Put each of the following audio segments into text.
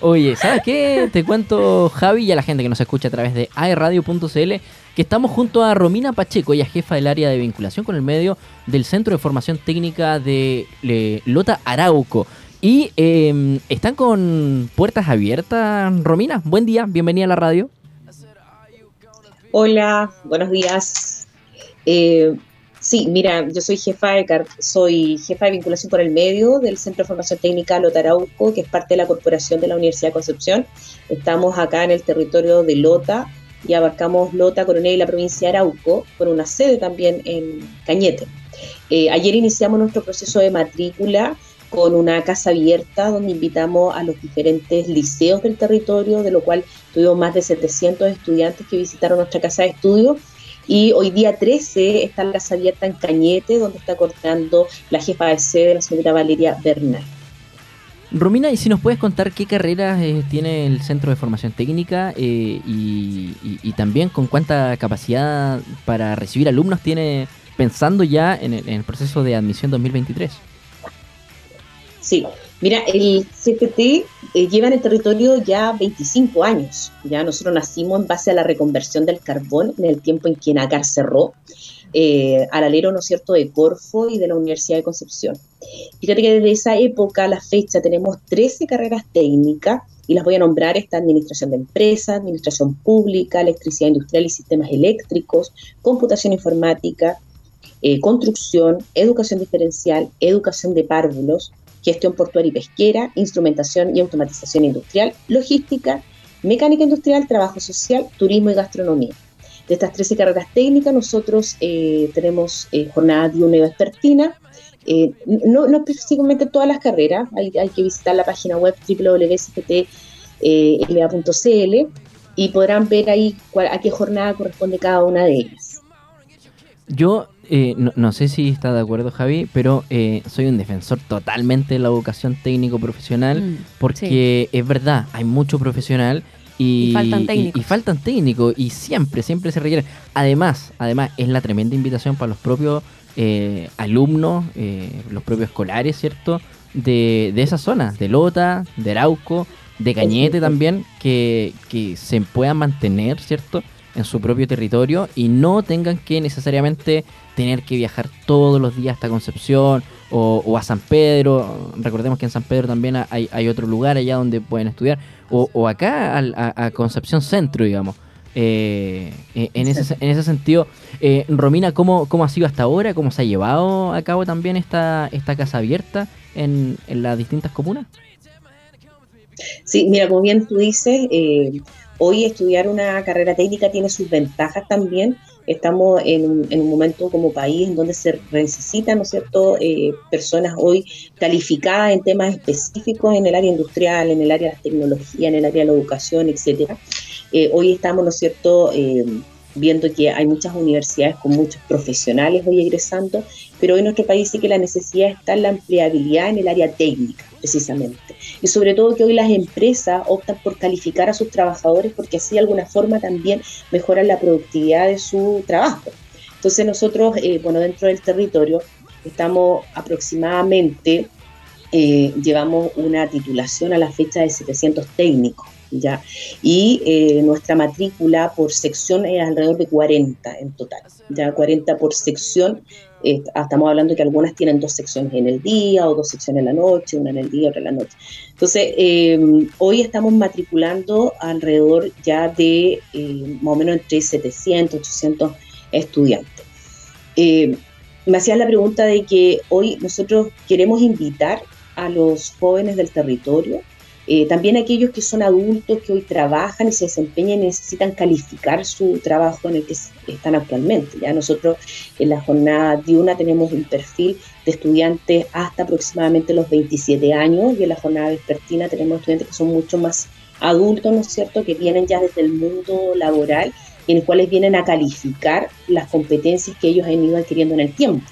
Oye, ¿sabes qué? Te cuento, Javi, y a la gente que nos escucha a través de aerradio.cl, que estamos junto a Romina Pacheco, ella es jefa del área de vinculación con el medio del Centro de Formación Técnica de Lota Arauco. Y em, están con puertas abiertas, Romina. Buen día, bienvenida a la radio. Hola, buenos días. Eh, Sí, mira, yo soy jefa de, soy jefa de vinculación por el medio del Centro de Formación Técnica Lota Arauco, que es parte de la corporación de la Universidad de Concepción. Estamos acá en el territorio de Lota y abarcamos Lota, Coronel y la provincia de Arauco, con una sede también en Cañete. Eh, ayer iniciamos nuestro proceso de matrícula con una casa abierta donde invitamos a los diferentes liceos del territorio, de lo cual tuvimos más de 700 estudiantes que visitaron nuestra casa de estudio y hoy día 13 está la casa abierta en Cañete, donde está cortando la jefa de sede, la señora Valeria Bernal. Romina, ¿y si nos puedes contar qué carreras eh, tiene el Centro de Formación Técnica eh, y, también con cuánta capacidad para recibir alumnos tiene pensando ya en el proceso de admisión 2023? Sí, Mira, el CPT eh, lleva en el territorio ya 25 años. Ya nosotros nacimos en base a la reconversión del carbón en el tiempo en que Nacar cerró, eh, al alero, ¿no es cierto?, de Corfo y de la Universidad de Concepción. Fíjate que desde esa época a la fecha tenemos 13 carreras técnicas y las voy a nombrar, esta administración de empresas, administración pública, electricidad industrial y sistemas eléctricos, computación informática, eh, construcción, educación diferencial, educación de párvulos, gestión portuaria y pesquera, instrumentación y automatización industrial, logística, mecánica industrial, trabajo social, turismo y gastronomía. De estas 13 carreras técnicas, nosotros eh, tenemos eh, jornadas de una vespertina, eh, no, específicamente todas las carreras, hay, que visitar la página web www.cpt.la.cl y podrán ver ahí a qué jornada corresponde cada una de ellas. Yo eh, no, sé si está de acuerdo Javi, pero eh, soy un defensor totalmente de la vocación técnico-profesional mm, porque es verdad, hay mucho profesional y, faltan técnicos. Y, faltan técnicos y siempre, siempre se requiere. Además, además es la tremenda invitación para los propios eh, alumnos, los propios escolares, ¿cierto? De, de esa zona, de Lota, de Arauco, de Cañete también, que, que se puedan mantener, ¿cierto? en su propio territorio y no tengan que necesariamente tener que viajar todos los días hasta Concepción o, a San Pedro. Recordemos que en San Pedro también hay, otro lugar allá donde pueden estudiar. O, acá a, Concepción Centro, digamos. Eh, eh, en, ese, en ese sentido, eh, Romina, ¿cómo, ¿cómo ha sido hasta ahora? ¿Cómo se ha llevado a cabo también esta, esta casa abierta en, en las distintas comunas? Sí, mira, como bien tú dices, Hoy estudiar una carrera técnica tiene sus ventajas también. Estamos en un, momento como país en donde se necesitan, ¿no es cierto?, eh, personas hoy calificadas en temas específicos en el área industrial, en el área de la tecnología, en el área de la educación, etcétera. Eh, hoy estamos, ¿no es cierto?, eh, viendo que hay muchas universidades con muchos profesionales hoy egresando, pero en nuestro país sí que la necesidad está en la empleabilidad en el área técnica, precisamente. Y sobre todo que hoy las empresas optan por calificar a sus trabajadores porque así de alguna forma también mejoran la productividad de su trabajo. Entonces nosotros, eh, bueno, dentro del territorio estamos aproximadamente, eh, llevamos una titulación a la fecha de 700 técnicos ¿ya? Y eh, nuestra matrícula por sección es alrededor de 40 en total, ya 40 por sección. Eh, estamos hablando que algunas tienen dos secciones en el día o dos secciones en la noche, una en el día, otra en la noche. Entonces, em, hoy estamos matriculando alrededor ya de eh, más o menos entre 700, 800 estudiantes. me hacían la pregunta de que hoy nosotros queremos invitar a los jóvenes del territorio eh, también aquellos que son adultos que hoy trabajan y se desempeñan y necesitan calificar su trabajo en el que están actualmente. Ya nosotros en la jornada diurna tenemos un perfil de estudiantes hasta aproximadamente los 27 años y en la jornada vespertina tenemos estudiantes que son mucho más adultos, ¿no es cierto?, que vienen ya desde el mundo laboral y en los cuales vienen a calificar las competencias que ellos han ido adquiriendo en el tiempo.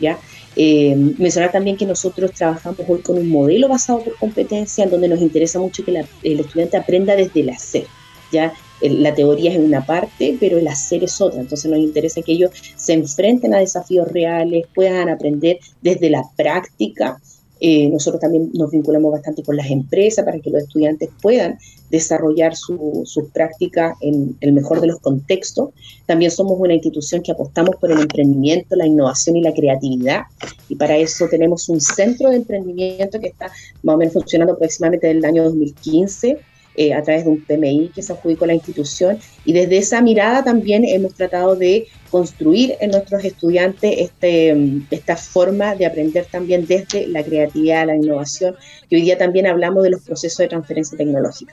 ¿ya? Eh, mencionar también que nosotros trabajamos hoy con un modelo basado por competencia, en donde nos interesa mucho que el estudiante aprenda desde el hacer. ¿ya? La teoría es una parte, pero el hacer es otra. Entonces nos interesa que ellos se enfrenten a desafíos reales, puedan aprender desde la práctica Eh, nosotros también nos vinculamos bastante con las empresas para que los estudiantes puedan desarrollar sus prácticas en el mejor de los contextos. También somos una institución que apostamos por el emprendimiento, la innovación y la creatividad. Y para eso tenemos un centro de emprendimiento que está más o menos funcionando aproximadamente desde el año 2015 eh, a través de un PMI que se adjudicó la institución. Y desde esa mirada también hemos tratado de construir en nuestros estudiantes este, esta forma de aprender también desde la creatividad, la innovación. Y hoy día también hablamos de los procesos de transferencia tecnológica.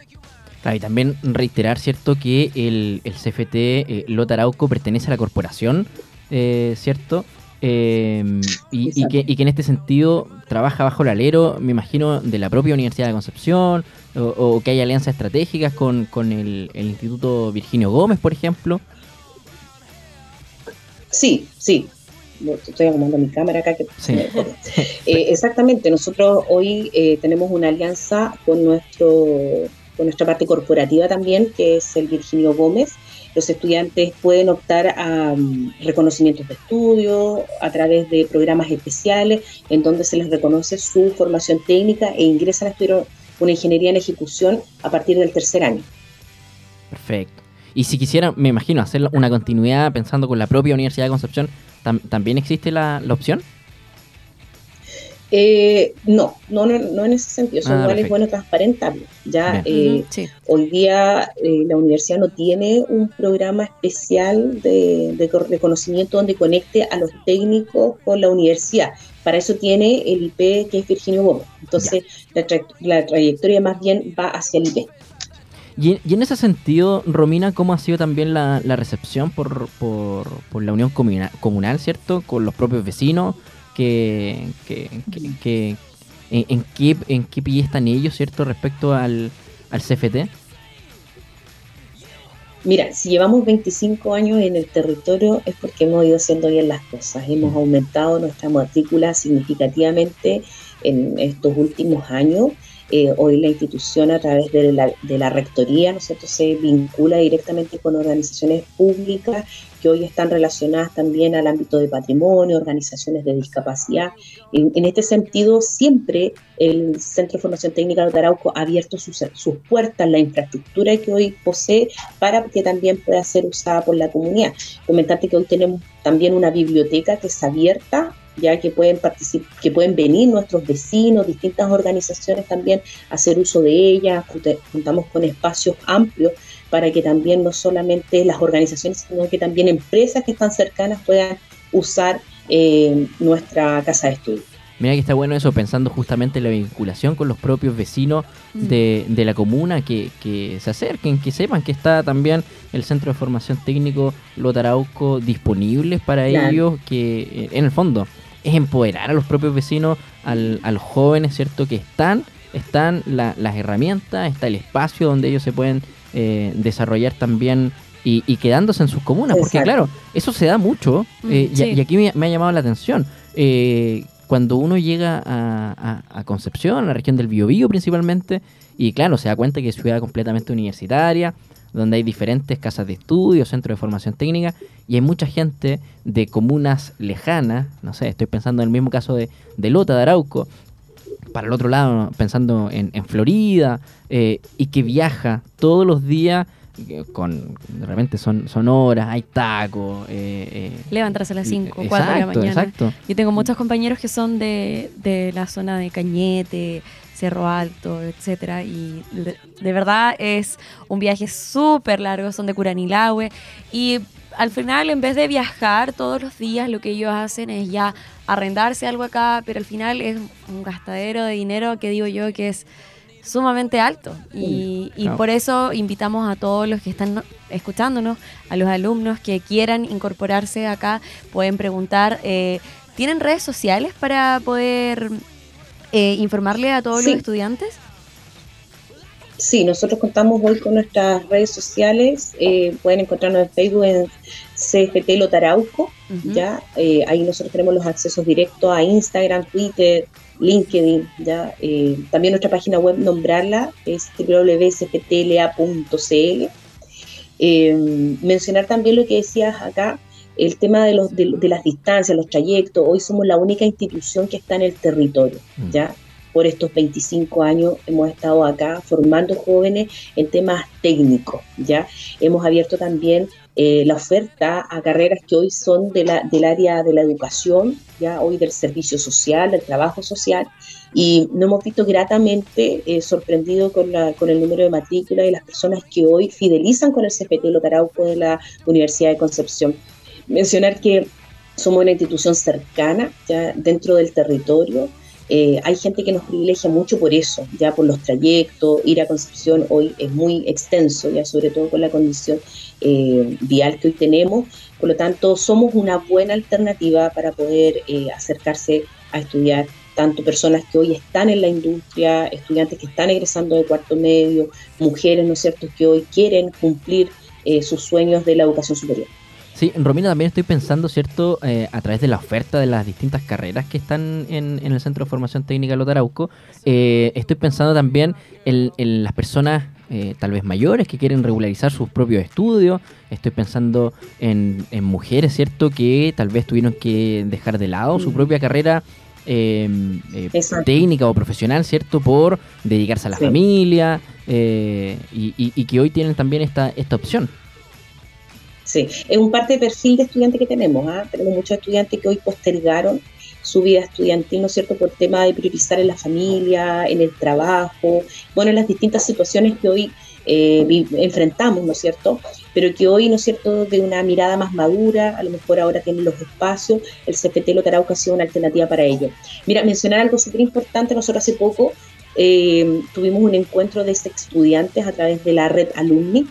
y también reiterar, ¿cierto?, que el, CFT eh, Lotarauco pertenece a la corporación, eh, ¿cierto? Em, y, que, en este sentido trabaja bajo el alero, me imagino, de la propia Universidad de Concepción, o, que hay alianzas estratégicas con, el, Instituto Virginio Gómez, por ejemplo. Sí, sí. Estoy acomodando mi cámara acá. Que eh, exactamente, nosotros hoy eh, tenemos una alianza con, nuestro, con nuestra parte corporativa también, que es el Virginio Gómez, los estudiantes pueden optar a mm, reconocimientos de estudio a través de programas especiales en donde se les reconoce su formación técnica e ingresan a estudiar una ingeniería en ejecución a partir del tercer año. Perfecto. Y si quisieran, me imagino, hacer una continuidad pensando con la propia Universidad de Concepción, ¿también existe la opción? Eh, no, no, no, en ese sentido, son ah, es bueno transparentarlo. Ya eh, hoy día eh, la universidad no tiene un programa especial de, reconocimiento donde conecte a los técnicos con la universidad. Para eso tiene el IP que es Virginio Gómez. Entonces la, trayectoria más bien va hacia el IP. Y, en ese sentido, Romina, ¿cómo ha sido también la, recepción por, por, por, la unión comunal, ¿cierto? Con los propios vecinos, que, que, en, qué, en qué pie están ellos, ¿cierto? Respecto al, al CFT. Mira, si llevamos 25 años en el territorio es porque hemos ido haciendo bien las cosas. Hemos mm. aumentado nuestra matrícula significativamente en estos últimos años. Eh, hoy la institución a través de la, de la rectoría ¿no se vincula directamente con organizaciones públicas que hoy están relacionadas también al ámbito de patrimonio, organizaciones de discapacidad. En, este sentido, siempre el Centro de Formación Técnica de Arauco ha abierto sus, puertas, la infraestructura que hoy posee, para que también pueda ser usada por la comunidad. Comentarte que hoy tenemos también una biblioteca que es abierta ya que pueden que pueden venir nuestros vecinos, distintas organizaciones también a hacer uso de ella, contamos con espacios amplios para que también no solamente las organizaciones, sino que también empresas que están cercanas puedan usar eh, nuestra casa de estudio. Mira que está bueno eso, pensando justamente en la vinculación con los propios vecinos mm. de, la comuna, que, se acerquen, que sepan que está también el Centro de Formación Técnico Lotarauco disponible para ellos, que eh, en el fondo es empoderar a los propios vecinos, al, a los jóvenes, ¿cierto? Que están, están las herramientas, está el espacio donde ellos se pueden eh, desarrollar también y, quedándose en sus comunas, porque claro, eso se da mucho mm, eh, y, aquí me, ha llamado la atención. Eh, cuando uno llega a, a, Concepción, a la región del Biobío principalmente, y claro, se da cuenta que es ciudad completamente universitaria, donde hay diferentes casas de estudio, centros de formación técnica, y hay mucha gente de comunas lejanas, no sé, estoy pensando en el mismo caso de, de Lota, de Arauco, para el otro lado, pensando en, Florida, eh, y que viaja todos los días eh, con realmente son, son horas, hay tacos. Eh, Levantarse a las 5, 4 de la mañana. Exacto. Yo tengo muchos compañeros que son de, de la zona de Cañete, Cerro Alto, etcétera. Y de, verdad es un viaje súper largo, son de Curanilahue. Y al final, en vez de viajar todos los días, lo que ellos hacen es ya arrendarse algo acá, pero al final es un gastadero de dinero que digo yo que es sumamente alto. Y, por eso invitamos a todos los que están escuchándonos, a los alumnos que quieran incorporarse acá, pueden preguntar. Eh, ¿Tienen redes sociales para poder eh, informarle a todos los estudiantes? Sí, nosotros contamos hoy con nuestras redes sociales. Eh, pueden encontrarnos en Facebook en CFT Lotarauco. ¿ya? Eh, ahí nosotros tenemos los accesos directos a Instagram, Twitter, LinkedIn. ¿ya? también nuestra página web, nombrarla, es www.cftla.cl. mencionar también lo que decías acá, el tema de, los, de, las distancias, los trayectos, hoy somos la única institución que está en el territorio, mm. ¿ya? Por estos 25 años hemos estado acá formando jóvenes en temas técnicos, ¿ya? Hemos abierto también eh, la oferta a carreras que hoy son de la, del área de la educación, ya hoy del servicio social, del trabajo social, y nos hemos visto gratamente eh, sorprendidos con, la, con el número de matrícula y las personas que hoy fidelizan con el CPT Lotarauco de la Universidad de Concepción. Mencionar que somos una institución cercana ya dentro del territorio, eh, hay gente que nos privilegia mucho por eso, ya por los trayectos, ir a Concepción hoy es muy extenso, ya sobre todo con la condición eh, vial que hoy tenemos, por lo tanto somos una buena alternativa para poder eh, acercarse a estudiar tanto personas que hoy están en la industria, estudiantes que están egresando de cuarto medio, mujeres, ¿no es cierto?, que hoy quieren cumplir sus sueños de la educación superior. Sí, Romina, también estoy pensando, ¿cierto? Eh, a través de la oferta de las distintas carreras que están en, el Centro de Formación Técnica Lotarauco, eh, estoy pensando también en, las personas eh, tal vez mayores que quieren regularizar sus propios estudios. Estoy pensando en, mujeres, ¿cierto? Que tal vez tuvieron que dejar de lado su propia carrera técnica o profesional, ¿cierto? Por dedicarse a la familia y, y, que hoy tienen también esta, esta opción. Sí, es un parte de perfil de estudiante que tenemos. ¿ah? Tenemos muchos estudiantes que hoy postergaron su vida estudiantil, ¿no es cierto?, por tema de priorizar en la familia, en el trabajo, bueno, en las distintas situaciones que hoy eh, enfrentamos, ¿no es cierto?, pero que hoy, ¿no es cierto?, de una mirada más madura, a lo mejor ahora tienen los espacios, el CPT Lotarauca ha sido una alternativa para ello. Mira, mencionar algo súper importante, nosotros hace poco eh, tuvimos un encuentro de estudiantes a través de la red Alumni,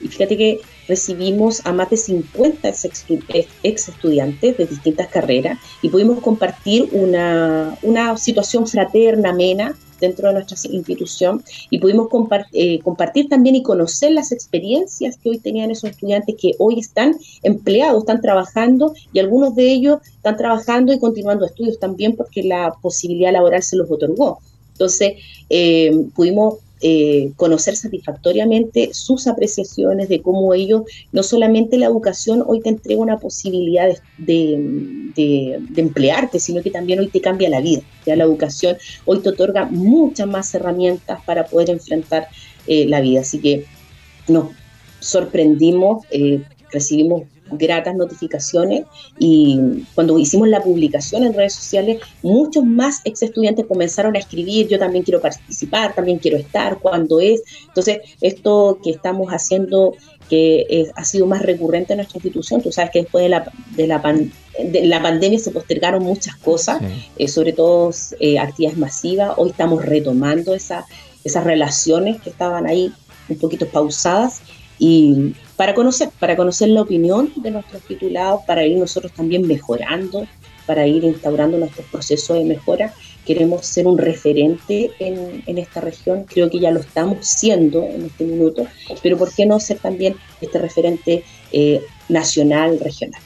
y fíjate que recibimos a más de 50 ex estudiantes de distintas carreras y pudimos compartir una, situación fraterna, amena, dentro de nuestra institución y pudimos eh, compartir también y conocer las experiencias que hoy tenían esos estudiantes que hoy están empleados, están trabajando y algunos de ellos están trabajando y continuando estudios también porque la posibilidad laboral se los otorgó. Entonces, eh, pudimos eh, conocer satisfactoriamente sus apreciaciones de cómo ellos, no solamente la educación hoy te entrega una posibilidad de, emplearte, sino que también hoy te cambia la vida. Ya la educación hoy te otorga muchas más herramientas para poder enfrentar eh, la vida. Así que nos sorprendimos, eh, recibimos gratas notificaciones y cuando hicimos la publicación en redes sociales, muchos más ex estudiantes comenzaron a escribir, yo también quiero participar, también quiero estar, cuando es. Entonces, esto que estamos haciendo que ha sido más recurrente en nuestra institución, tú sabes que después de la, de la, de la pandemia se postergaron muchas cosas, eh, sobre todo eh, actividades masivas, hoy estamos retomando esa, esas relaciones que estaban ahí un poquito pausadas y para conocer, para conocer la opinión de nuestros titulados, para ir nosotros también mejorando, para ir instaurando nuestros procesos de mejora. Queremos ser un referente en, en esta región, creo que ya lo estamos siendo en este minuto, pero ¿por qué no ser también este referente eh, nacional, regional?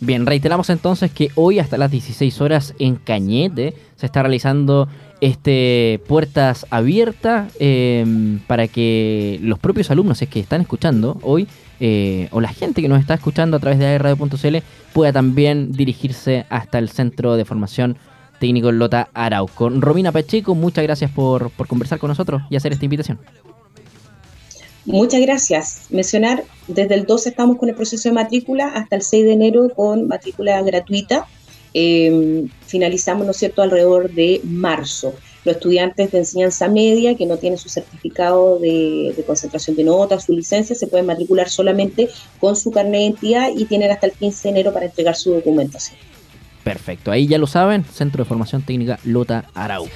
Bien, reiteramos entonces que hoy hasta las 16 horas en Cañete se está realizando este puertas abiertas em, para que los propios alumnos es que están escuchando hoy eh, o la gente que nos está escuchando a través de radio.cl pueda también dirigirse hasta el centro de formación técnico Lota Arauco. Romina Pacheco, muchas gracias por, por conversar con nosotros y hacer esta invitación. Muchas gracias. Mencionar, desde el 12 estamos con el proceso de matrícula hasta el 6 de enero con matrícula gratuita. Em, finalizamos, ¿no cierto?, alrededor de marzo. Los estudiantes de enseñanza media que no tienen su certificado de, concentración de notas, su licencia, se pueden matricular solamente con su carnet de identidad y tienen hasta el 15 de enero para entregar su documentación. Perfecto, ahí ya lo saben, Centro de Formación Técnica Lota Arau.